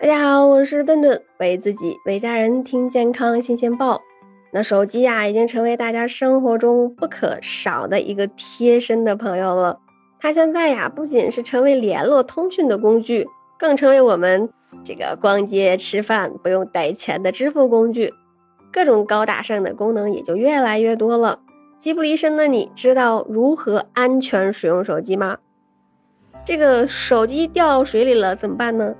大家好，我是顿顿，为自己为家人听健康新鲜报。那手机呀，已经成为大家生活中不可少的一个贴身的朋友了。它现在呀，不仅是成为联络通讯的工具，更成为我们这个逛街吃饭不用带钱的支付工具。各种高大上的功能也就越来越多了。机不离身的你，知道如何安全使用手机吗？这个手机掉水里了怎么办呢？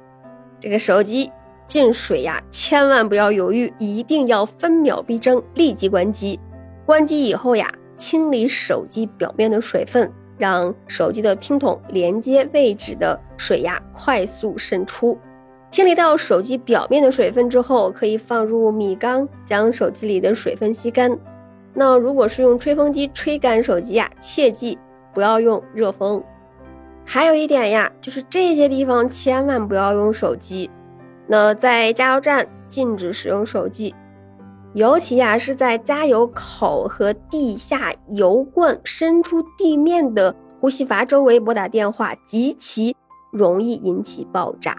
这个手机进水呀，千万不要犹豫，一定要分秒必争，立即关机。关机以后呀，清理手机表面的水分，让手机的听筒连接位置的水呀快速渗出。清理到手机表面的水分之后，可以放入米缸，将手机里的水分吸干。那如果是用吹风机吹干手机呀，切记不要用热风。还有一点呀，就是这些地方千万不要用手机。那在加油站禁止使用手机，尤其呀是在加油口和地下油罐伸出地面的呼吸阀周围拨打电话，极其容易引起爆炸。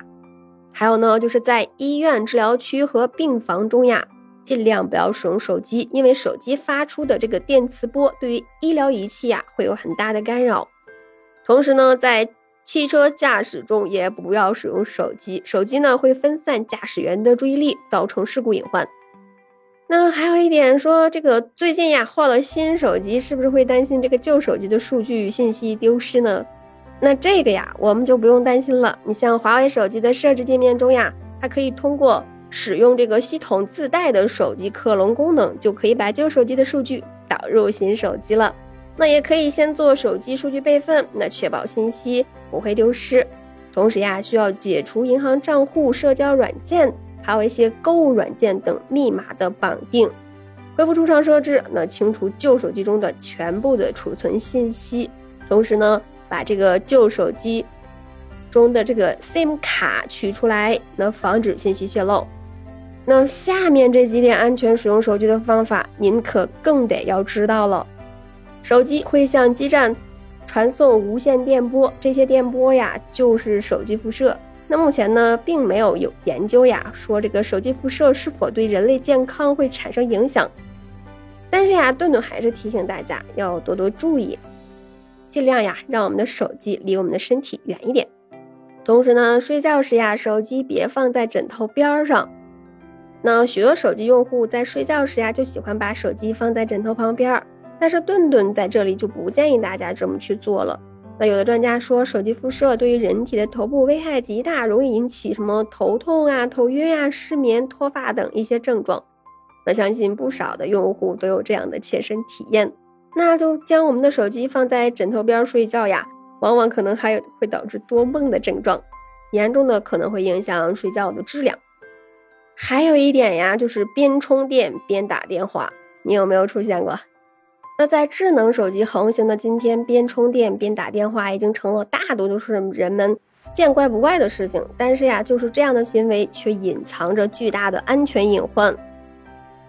还有呢，就是在医院治疗区和病房中呀，尽量不要使用手机，因为手机发出的这个电磁波对于医疗仪器呀会有很大的干扰。同时呢，在汽车驾驶中也不要使用手机，手机呢会分散驾驶员的注意力，造成事故隐患。那还有一点说，这个最近呀换了新手机，是不是会担心这个旧手机的数据信息丢失呢？那这个呀，我们就不用担心了。你像华为手机的设置界面中呀，它可以通过使用这个系统自带的手机克隆功能，就可以把旧手机的数据导入新手机了。那也可以先做手机数据备份，那确保信息不会丢失。同时呀，需要解除银行账户、社交软件，还有一些购物软件等密码的绑定，恢复出厂设置，那清除旧手机中的全部的储存信息。同时呢，把这个旧手机中的这个 SIM 卡取出来，那防止信息泄露。那下面这几点安全使用手机的方法，您可更得要知道了。手机会向基站传送无线电波，这些电波呀就是手机辐射。那目前呢，并没有有研究呀说这个手机辐射是否对人类健康会产生影响。但是呀，顿顿还是提醒大家要多多注意，尽量呀让我们的手机离我们的身体远一点。同时呢，睡觉时呀，手机别放在枕头边上。那许多手机用户在睡觉时呀，就喜欢把手机放在枕头旁边。但是顿顿在这里就不建议大家这么去做了。那有的专家说，手机辐射对于人体的头部危害极大，容易引起什么头痛啊、头晕啊、失眠、脱发等一些症状。那相信不少的用户都有这样的切身体验。那就将我们的手机放在枕头边睡觉呀，往往可能还有会导致多梦的症状，严重的可能会影响睡觉的质量。还有一点呀，就是边充电边打电话，你有没有出现过？那在智能手机横行的今天，边充电边打电话已经成了大多数人们见怪不怪的事情。但是呀，就是这样的行为却隐藏着巨大的安全隐患。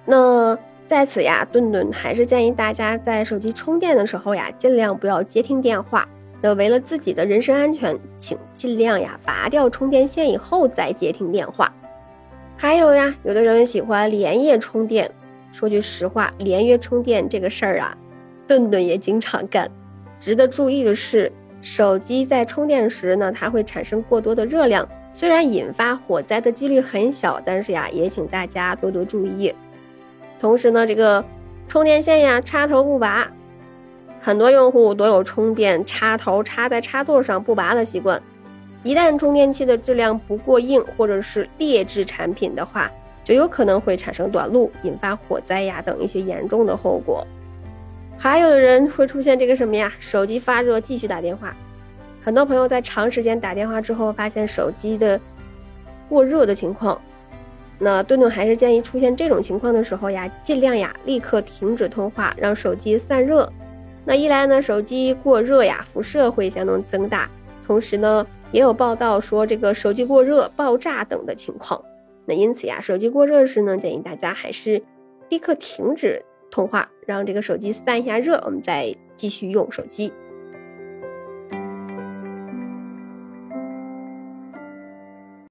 那在此呀，顿顿还是建议大家在手机充电的时候呀，尽量不要接听电话。那为了自己的人身安全，请尽量呀拔掉充电线以后再接听电话。还有呀，有的人喜欢连夜充电。说句实话，连夜充电这个事儿啊。顿顿也经常干。值得注意的是，手机在充电时呢，它会产生过多的热量，虽然引发火灾的几率很小，但是呀，也请大家多多注意。同时呢，这个充电线呀，插头不拔，很多用户都有充电插头插在插座上不拔的习惯。一旦充电器的质量不过硬，或者是劣质产品的话，就有可能会产生短路，引发火灾呀等一些严重的后果。还有的人会出现这个什么呀？手机发热继续打电话，很多朋友在长时间打电话之后，发现手机的过热的情况。那顿顿还是建议出现这种情况的时候呀，尽量呀立刻停止通话，让手机散热。那一来呢，手机过热呀，辐射会相当增大；同时呢，也有报道说这个手机过热爆炸等的情况。那因此呀，手机过热时呢，建议大家还是立刻停止。通话，让这个手机散一下热，我们再继续用手机。